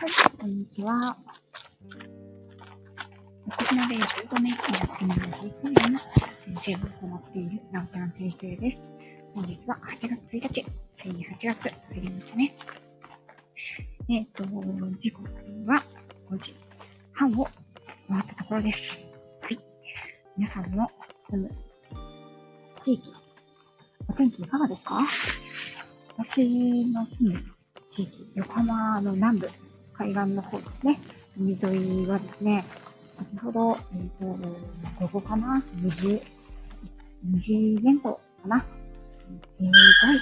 はい、こんにちは。沖縄で15年以上、今の保育園の先生を行っているなおちゃん先生です。本日は8月1日、ついに8月入りましたね。えっ、ー、と、時刻は5時半を回ったところです。はい。皆さんの住む地域、お天気いかがですか？私の住む地域、横浜の南部、海岸の方ですね。海沿いはですね、先ほど、えっ、ー、と、午後かな ?20、2時前後かな？すごい、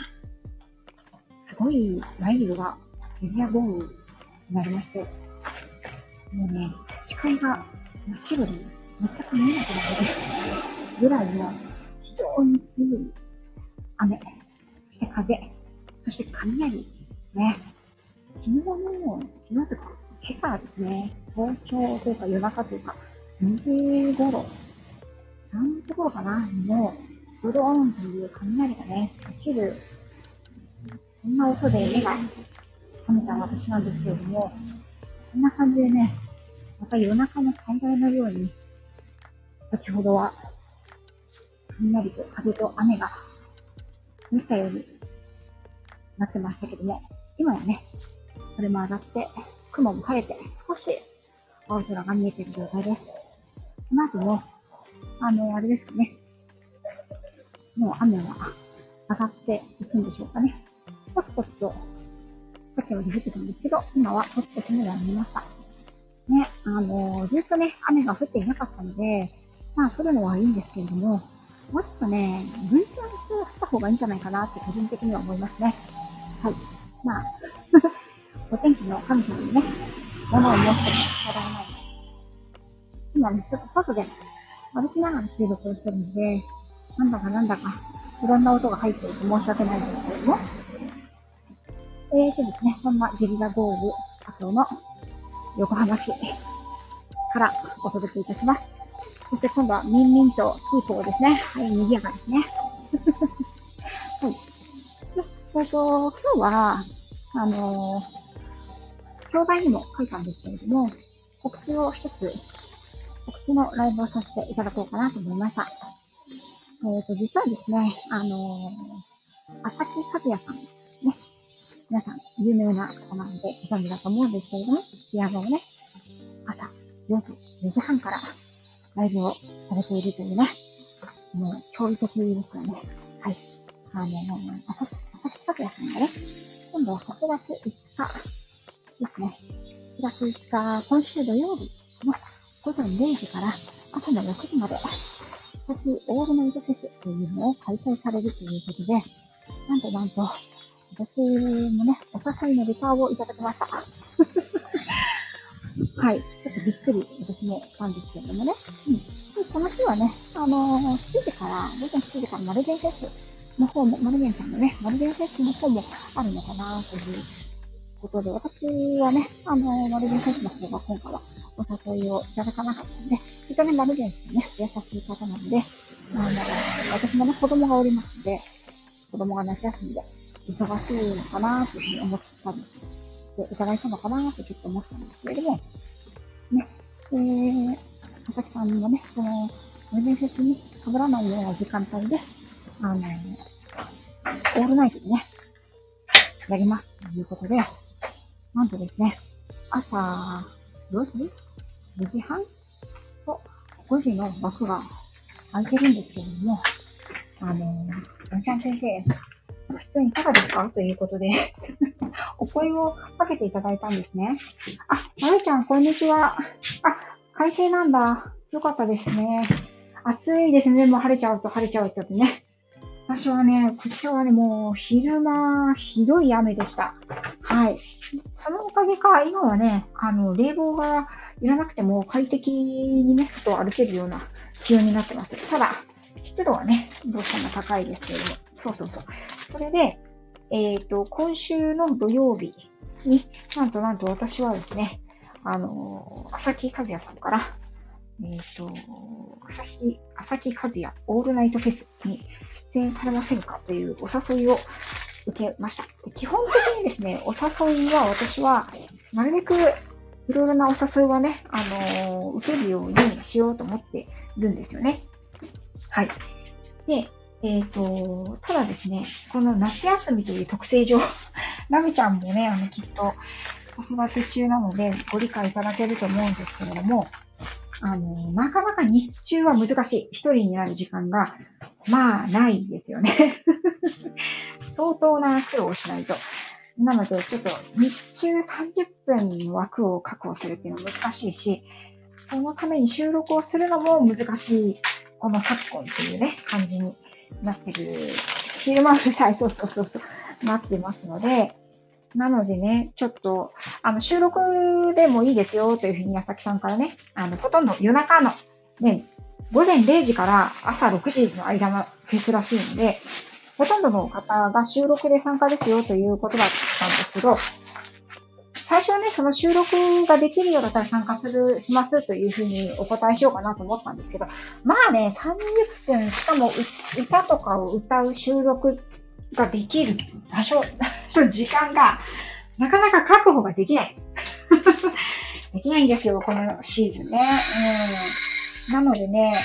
すごい雷雨がエリア豪雨になりまして、もうね、視界が真っ白で全く見えなくなるぐらいの非常に強い雨、そして風、そして雷ね。昨日の、昨日とか今朝ですね、早朝というか夜中というか、2時頃、3時頃かな、もう、ブドーンという雷がね、落ちる、そんな音で目が覚めた私なんですけれども、こんな感じでね、また夜中の災害のように、先ほどは、雷と風と雨が降ったようになってましたけども、今はね、それも上がって、雲も晴れて、少し青空が見えている状態です。この後も、あの、あれですかね。もう雨は上がっていくんでしょうかね。ポツポツと、さっきまで降ってたんですけど、今はポツポツには見ました。ね、あの、ずっとね、雨が降っていなかったので、まあ降るのはいいんですけれども、もっとね、分散した方がいいんじゃないかなって個人的には思いますね。はい。まあお天気の神様にね、ものを申しても仕方がない。今ね、ちょっと外で歩きながら収録をしてるので、なんだかなんだか、いろんな音が入っていて申し訳ないんですけれども、えーとですね、そんなゲリラ豪雨後の横浜市からお届けいたします。そして今度はミンミンと空港ですね。はい、賑やかですね。はい。えっ、と、今日は、あのー教材にも書いたんですけれども、告知を一つ、告知のライブをさせていただこうかなと思いました。えっ、ー、と、実はですね、あのー、朝木和也さん、ね、皆さん有名な方なのでご存知だと思うんですけれども、ピアノをね、朝4時、4時半からライブをされているというね、もう驚異的ですよね。はい。あのー、朝木和也さんがね、今度は8月5日、ですね。4月5日、今週土曜日の午前0時から朝の6時まで、私オールナイトフェスというのを開催されるということで、なんとなんと、私もね、お誘いのレターをいただきました。はい。ちょっとびっくり、私もしたんですけれどもね。うん。この日はね、あのー、7時から、午前7時からマルゲンフェスの方も、マルゲンさんのね、マルゲンフェスの方もあるのかなというということで、私はね、あの、マルゲン選手の方が今回はお誘いをいただかなかったので、非常にマルゲンさんね、優しい方なので、あの、私もね、子供がおりますので、子供が夏休みで忙しいのかなというふうに思ったりしていただいたのかなとちょっと思ったんですけれども、ね、えー、佐々木さんもね、その、マルゲンフェスに被らないような時間帯で、あの、オールナイトでね、やりますということで、なんとですね、朝4時 ?2 時半？と5時の枠が空いてるんですけれども、あのー、なちゃん先生、ご出演いかがですか？ということで お声をかけていただいたんですね。あ、まるちゃん、こんにちは。あ、快晴なんだ。よかったですね。暑いですね。もう晴れちゃうと晴れちゃうとね。私はね、こちらはね、もう昼間、ひどい雨でした。はい。そのおかげか、今はね、あの、冷房がいらなくても快適にね、外を歩けるような気温になってます。ただ、湿度はね、どうしても高いですけども。そうそうそう。それで、えっ、ー、と、今週の土曜日に、なんとなんと私はですね、あの、朝木和也さんから、えっ、ー、と、朝日、朝木和也オールナイトフェスに出演されませんかというお誘いを受けました。基本的にですね、お誘いは私は、なるべくいろいろなお誘いはね、あのー、受けるようにしようと思ってるんですよね。はい。で、えっ、ー、と、ただですね、この夏休みという特性上、ラミちゃんもね、あの、きっと子育て中なのでご理解いただけると思うんですけれども、あの、なかなか日中は難しい。一人になる時間が、まあ、ないですよね。相当な苦労をしないと。なので、ちょっと日中30分の枠を確保するっていうのは難しいし、そのために収録をするのも難しい、この昨今っていうね、感じになってる。昼間うるさい、そうそうそうそう、なってますので、なのでね、ちょっと、あの、収録でもいいですよというふうに、矢崎さんからね、あの、ほとんど夜中の、ね、午前0時から朝6時の間のフェスらしいので、ほとんどの方が収録で参加ですよということだったんですけど、最初はね、その収録ができるようだったら参加する、しますというふうにお答えしようかなと思ったんですけど、まあね、30分、しかも歌とかを歌う収録ができる場所と 時間が、なかなか確保ができない。できないんですよ、このシーズンね。うん。なのでね、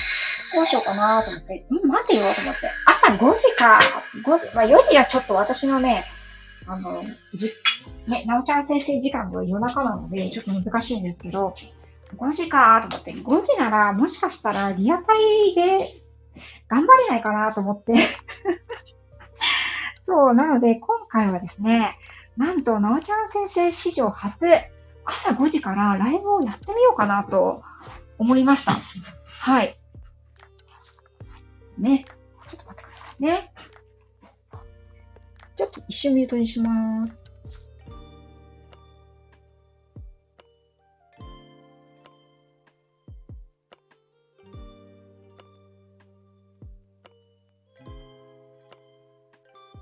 どうしようかなと思って、うん待てよと思って。朝5時か。5時、まあ4時はちょっと私のね、あの、じ、ね、なおちゃん先生時間では夜中なので、ちょっと難しいんですけど、5時かと思って、5時ならもしかしたらリアタイで頑張れないかなと思ってそう、なので、今回はですね、なんと、なおちゃん先生史上初、朝5時からライブをやってみようかなと思いました。はい。ね。ちょっと待ってくださいね。ちょっと一瞬ミュートにします。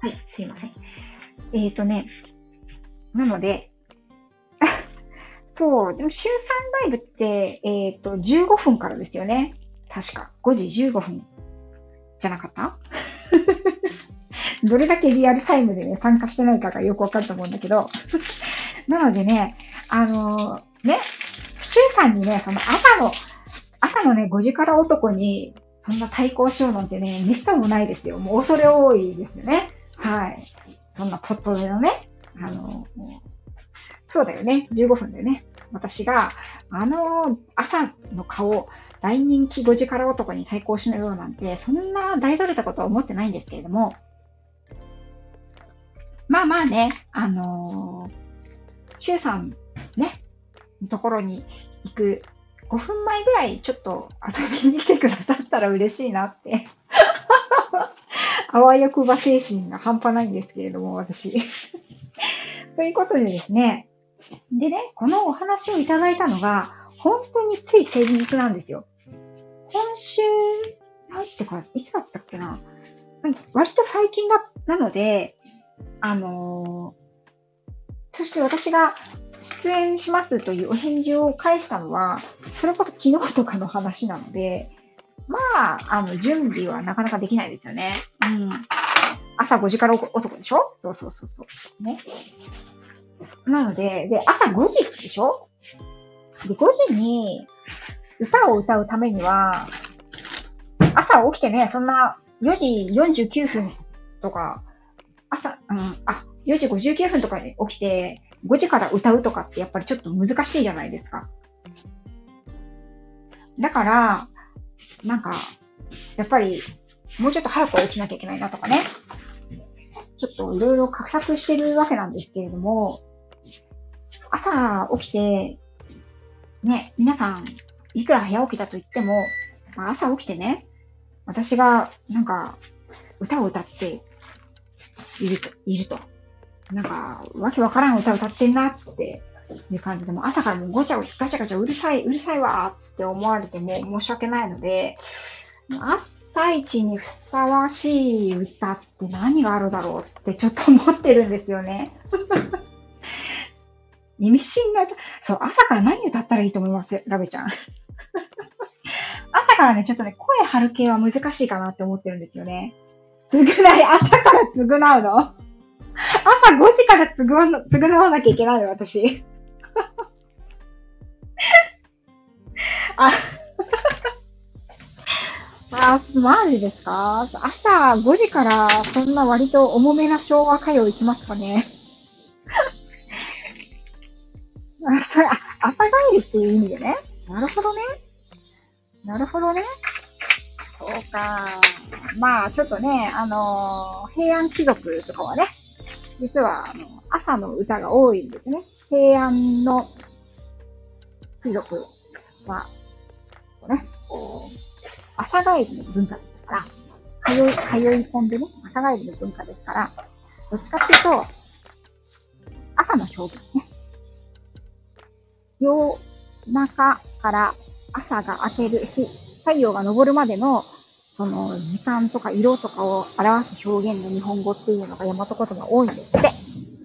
はい、すいません。えっ、ー、とね、なので、そう、でも週3ライブって、えっ、ー、と、15分からですよね。確か。5時15分じゃなかった？どれだけリアルタイムでね、参加してないかがよくわかると思うんだけど。なのでね、あのー、ね、週3にね、その朝の、朝のね、5時から男に、そんな対抗しようなんてね、めっそうもないですよ。もう恐れ多いですよね。はい。そんなポットでのね、あの、そうだよね。15分でね。私が、あの、朝の顔、大人気5時から男に対抗しのようなんて、そんな大それたことは思ってないんですけれども、まあまあね、あのー、週さんね、のところに行く5分前ぐらいちょっと遊びに来てくださったら嬉しいなってあわよくば精神が半端ないんですけれども、私。ということでですね。でね、このお話をいただいたのが、本当につい先日なんですよ。今週、なんてか、いつだったっけな。割と最近だ、なので、あのー、そして私が出演しますというお返事を返したのは、それこそ昨日とかの話なので、まあ、あの、準備はなかなかできないですよね。うん。朝5時から男でしょ？そうそうそうそう。ね。なので、で、朝5時でしょ？で、5時に歌を歌うためには、朝起きてね、そんな4時49分とか、朝、うん、あ、4時59分とかに起きて、5時から歌うとかってやっぱりちょっと難しいじゃないですか。だから、なんか、やっぱり、もうちょっと早く起きなきゃいけないなとかね。ちょっといろいろ画策してるわけなんですけれども、朝起きて、ね、皆さん、いくら早起きだと言っても、まあ、朝起きてね、私が、なんか、歌を歌っていると、いると。なんか、わけわからん歌歌ってんなっていう感じで、も朝からもうごちゃごちゃガチャガチャうるさい、うるさいわって思われても申し訳ないので、朝一にふさわしい歌って何があるだろうってちょっと思ってるんですよね。意味深な、そう、朝から何歌ったらいいと思います？ラベちゃん。朝からね、ちょっとね、声張る系は難しいかなって思ってるんですよね。償い、朝から償うの？朝5時からつぐわな、つぐわなきゃいけないの、私。あ、あ、マジですか？朝5時からそんな割と重めな昭和歌謡行きますかね あ、朝帰りっていう意味でね。なるほどね。なるほどね。そうか。まあ、ちょっとね、あのー、平安貴族とかはね、実は、あの、朝の歌が多いんですね。平安の貴族は、こうね、こう、朝帰りの文化ですから、通い、通い込んでね、朝帰りの文化ですから、どっちかっていうと、朝の表現ね。夜中から朝が明ける日、太陽が昇るまでの、その、時間とか色とかを表す表現の日本語っていうのが大和言葉多いんですって。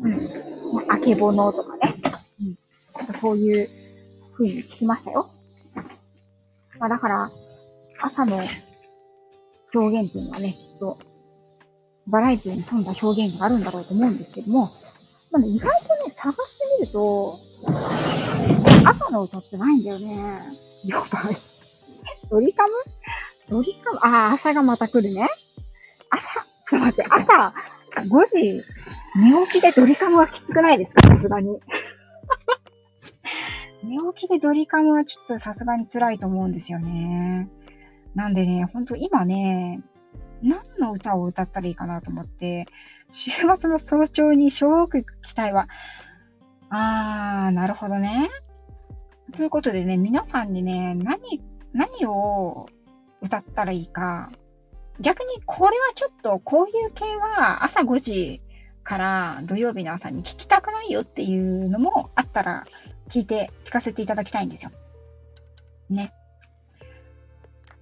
うん。明けぼのとかね。うん。そういう風に聞きましたよ。まあだから、朝の表現っていうのはね、きっと、バラエティに富んだ表現があるんだろうと思うんですけども、まあね、意外とね、探してみると、朝の歌ってないんだよね。やばい。ドリカム？ドリカム？ああ、朝がまた来るね。朝、ちょっと待って、朝5時、寝起きでドリカムはきつくないですか？さすがに。寝起きでドリカムはちょっとさすがに辛いと思うんですよね。なんでね、ほんと今ね、何の歌を歌ったらいいかなと思って、週末の早朝に小学期待は、あー、なるほどね。ということでね、皆さんにね、何、何を歌ったらいいか、逆にこれはちょっとこういう系は朝5時から土曜日の朝に聞きたくないよっていうのもあったら聞いて聞かせていただきたいんですよ。ね。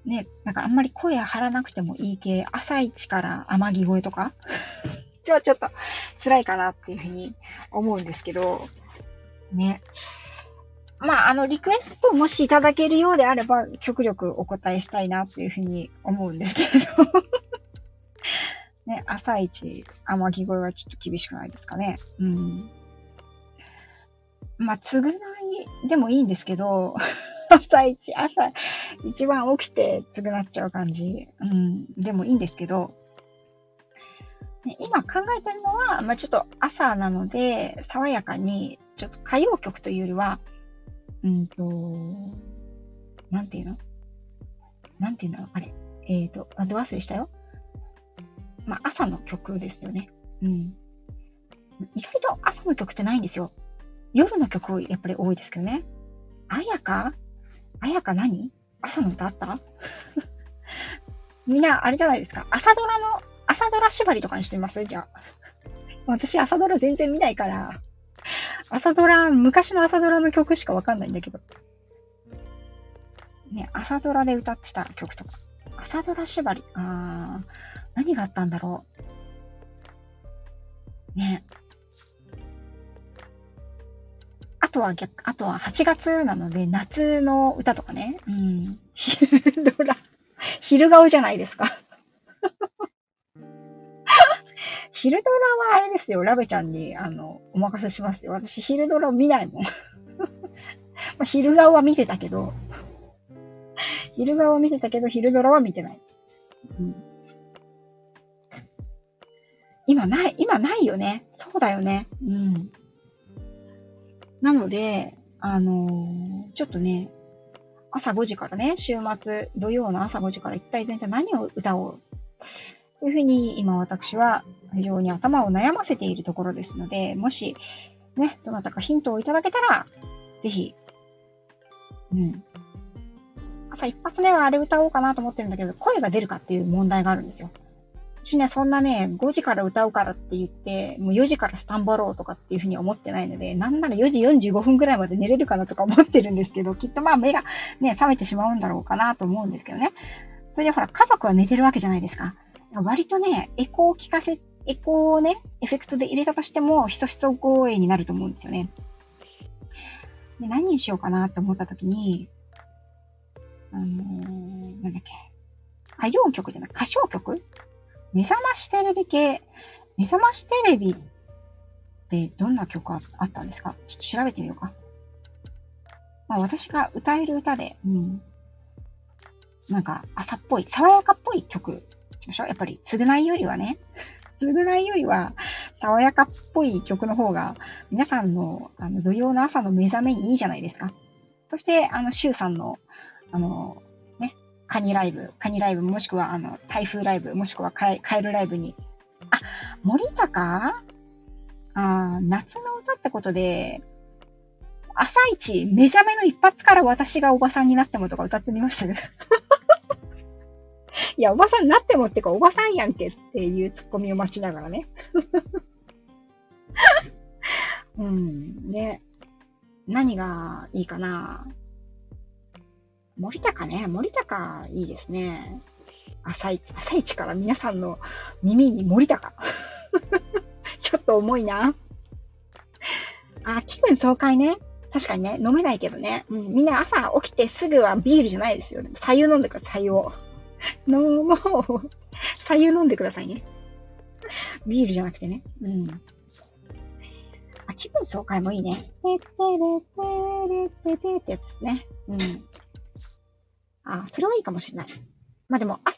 ね、なんかあんまり声張らなくてもいい系、朝一から天城声とか？じゃあちょっと辛いかなっていうふうに思うんですけど、ね。まあ、あの、リクエストもしいただけるようであれば、極力お答えしたいなっていうふうに思うんですけれど ね、朝一、天城声はちょっと厳しくないですかね。うん。まあ、償いでもいいんですけど、朝一、朝、一番起きて償っちゃう感じ。うん。でもいいんですけど、ね、今考えてるのは、まあ、ちょっと朝なので、爽やかに、ちょっと歌謡曲というよりは、うんと、なんていうの？なんていうのあれ。えっ、ー、と、あ、ど忘れしたよ？まあ、朝の曲ですよね。うん。意外と朝の曲ってないんですよ。夜の曲やっぱり多いですけどね。あやか？あやか何？朝の歌あった？みんな、あれじゃないですか？朝ドラの、朝ドラ縛りとかにしてます？じゃあ。私、朝ドラ全然見ないから、朝ドラ、昔の朝ドラの曲しかわかんないんだけど。ね、朝ドラで歌ってた曲とか。朝ドラ縛り。あー、何があったんだろう。ね。あとは逆、あとは8月なので、夏の歌とかね。うん。昼ドラ。昼顔じゃないですか。昼ドラはあれですよ。ラベちゃんに、あの、お任せしますよ。私、昼ドラ見ないもん。ま、昼顔は見てたけど、昼顔は見てたけど、昼ドラは見てない。うん、今ない、今ないよね。そうだよね。うん。なので、あのー、ちょっとね、朝5時からね、週末、土曜の朝5時から一体全体何を歌おうというふうに今私は非常に頭を悩ませているところですので、もしね、どなたかヒントをいただけたら、ぜひ、うん。朝一発目はあれ歌おうかなと思ってるんだけど、声が出るかっていう問題があるんですよ。私ね、そんなね、5時から歌うからって言って、もう4時からスタンバろうとかっていうふうに思ってないので、なんなら4時45分くらいまで寝れるかなとか思ってるんですけど、きっとまあ目がね、覚めてしまうんだろうかなと思うんですけどね。それでほら、家族は寝てるわけじゃないですか。割とね、エコーを聞かせ、エコーをね、エフェクトで入れたとしても、ひそひそ声になると思うんですよね。で何にしようかなって思った時に、あのー、なんだっけ。歌謡曲じゃない、歌唱曲目覚ましテレビ系、目覚ましテレビってどんな曲あったんですか？ちょっと調べてみようか。まあ私が歌える歌で、うん。なんか朝っぽい、爽やかっぽい曲しましょう。やっぱり、償いよりはね、償いよりは、爽やかっぽい曲の方が、皆さんの、あの、土曜の朝の目覚めにいいじゃないですか。そして、あの、シュウさんの、あの、カニライブ、カニライブ、もしくは、あの、台風ライブ、もしくはカエカエルライブに。あ、森高？あ夏の歌ってことで、朝一、目覚めの一発から私がおばさんになってもとか歌ってみます いや、おばさんになってもってか、おばさんやんけっていうツッコミを待ちながらね。うん。で、何がいいかな？森高ね。森高いいですね。朝一、朝一から皆さんの耳に森高。ちょっと重いな。あ、気分爽快ね。確かにね、飲めないけどね。うん、みんな朝起きてすぐはビールじゃないですよ。でも、左右飲んでください、左右を。飲もう。左右飲んでくださいね。ビールじゃなくてね。うん。あ、気分爽快もいいね。てってれてれててってやつですね。うん。あ、それはいいかもしれない。まあでも、朝、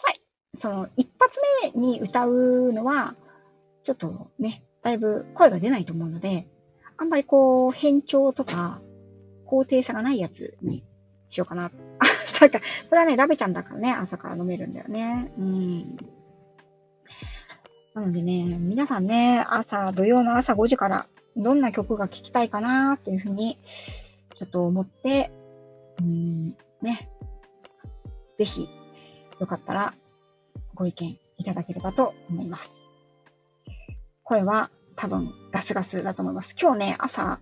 その、一発目に歌うのは、ちょっとね、だいぶ声が出ないと思うので、あんまりこう、変調とか、高低差がないやつにしようかな。あ、なんか、それはね、ラベちゃんだからね、朝から飲めるんだよね。うん。なのでね、皆さんね、朝、土曜の朝5時から、どんな曲が聴きたいかなというふうに、ちょっと思って、うん、ね、ぜひ、よかったら、ご意見いただければと思います。声は多分ガスガスだと思います。今日ね、朝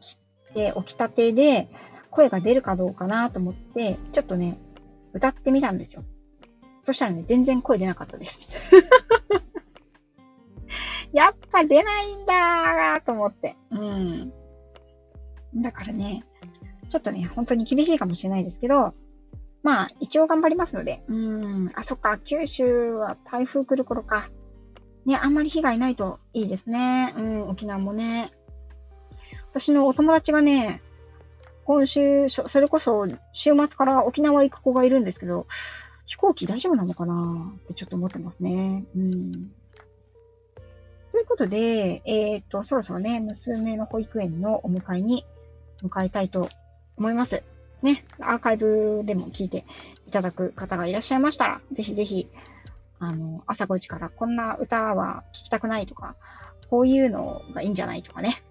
起きて、起きたてで声が出るかどうかなと思って、ちょっとね、歌ってみたんですよ。そしたらね、全然声出なかったです。やっぱ出ないんだーと思って。うん。だからね、ちょっとね、本当に厳しいかもしれないですけど、まあ、一応頑張りますので。うん。あ、そっか、九州は台風来る頃か。ね、あんまり被害ないといいですね。うん、沖縄もね。私のお友達がね、今週、それこそ週末から沖縄行く子がいるんですけど、飛行機大丈夫なのかな？ってちょっと思ってますね。うん。ということで、えっ、と、そろそろね、娘の保育園のお迎えに向かいたいと思います。ね、アーカイブでも聞いていただく方がいらっしゃいましたら、ぜひぜひあの、朝5時からこんな歌は聴きたくないとか、こういうのがいいんじゃないとかね。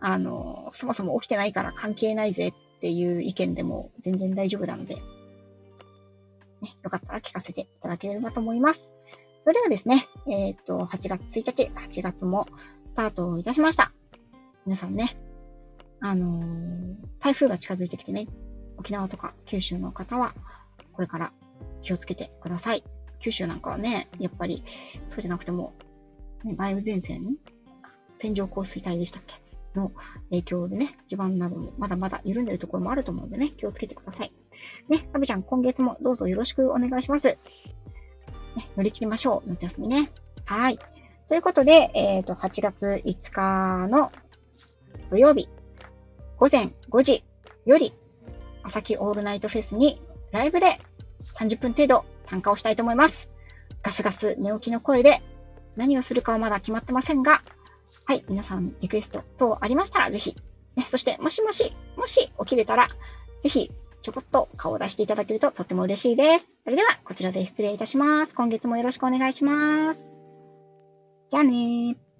あの、そもそも起きてないから関係ないぜっていう意見でも全然大丈夫なので、ね、よかったら聞かせていただければと思います。それではですね、えっ、と、8月1日、8月もスタートいたしました。皆さんね、あのー、台風が近づいてきてね、沖縄とか九州の方は、これから気をつけてください。九州なんかはね、やっぱり、そうじゃなくても、ね、梅雨前線線状降水帯でしたっけ？の影響でね、地盤などもまだまだ緩んでるところもあると思うのでね、気をつけてください。ね、ラビちゃん、今月もどうぞよろしくお願いします。ね、乗り切りましょう。夏休みね。はい。ということで、えっ、ー、と、8月5日の土曜日、午前5時より、朝日オールナイトフェスにライブで30分程度参加をしたいと思います。ガスガス寝起きの声で何をするかはまだ決まってませんが、はい、皆さんリクエスト等ありましたらぜひ、ね、そしてもしもし、もし起きれたら、ぜひちょこっと顔を出していただけるととっても嬉しいです。それでは、こちらで失礼いたします。今月もよろしくお願いします。じゃあねー。